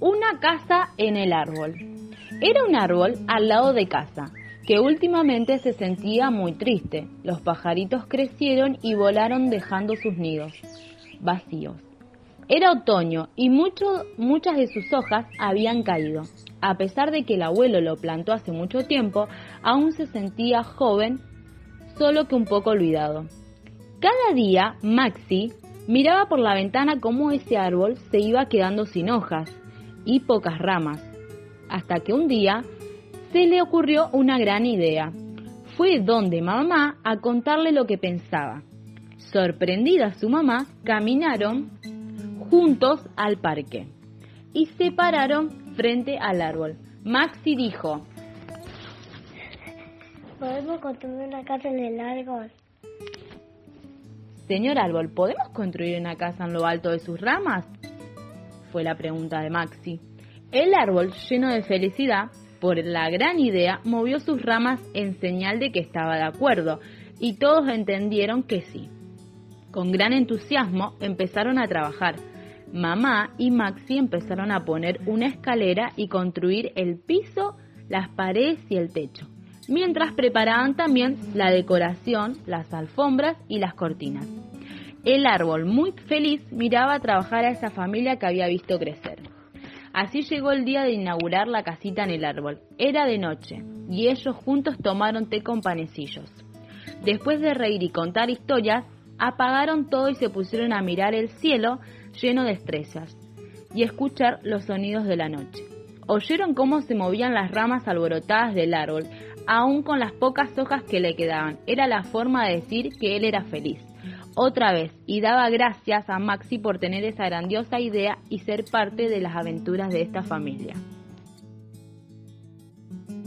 Una casa en el árbol. Era un árbol al lado de casa, que últimamente se sentía muy triste. Los pajaritos crecieron y volaron dejando sus nidos vacíos. Era otoño y muchas de sus hojas habían caído. A pesar de que el abuelo lo plantó hace mucho tiempo, aún se sentía joven, solo que un poco olvidado. Cada día, Maxi miraba por la ventana cómo ese árbol se iba quedando sin hojas y pocas ramas, hasta que un día se le ocurrió una gran idea. Fue donde mamá a contarle lo que pensaba. Sorprendida su mamá, caminaron juntos al parque y se pararon frente al árbol. Maxi dijo, ¿Podemos construir una casa en el árbol? Señor árbol, ¿podemos construir una casa en lo alto de sus ramas? Fue la pregunta de Maxi. El árbol, lleno de felicidad por la gran idea, movió sus ramas en señal de que estaba de acuerdo, y todos entendieron que sí. Con gran entusiasmo empezaron a trabajar. Mamá y Maxi empezaron a poner una escalera y construir el piso, las paredes y el techo, mientras preparaban también la decoración, las alfombras y las cortinas. El árbol, muy feliz, miraba trabajar a esa familia que había visto crecer. Así llegó el día de inaugurar la casita en el árbol. Era de noche, y ellos juntos tomaron té con panecillos. Después de reír y contar historias, apagaron todo y se pusieron a mirar el cielo lleno de estrellas y escuchar los sonidos de la noche. Oyeron cómo se movían las ramas alborotadas del árbol, aún con las pocas hojas que le quedaban. Era la forma de decir que él era feliz. Otra vez, y daba gracias a Maxi por tener esa grandiosa idea y ser parte de las aventuras de esta familia.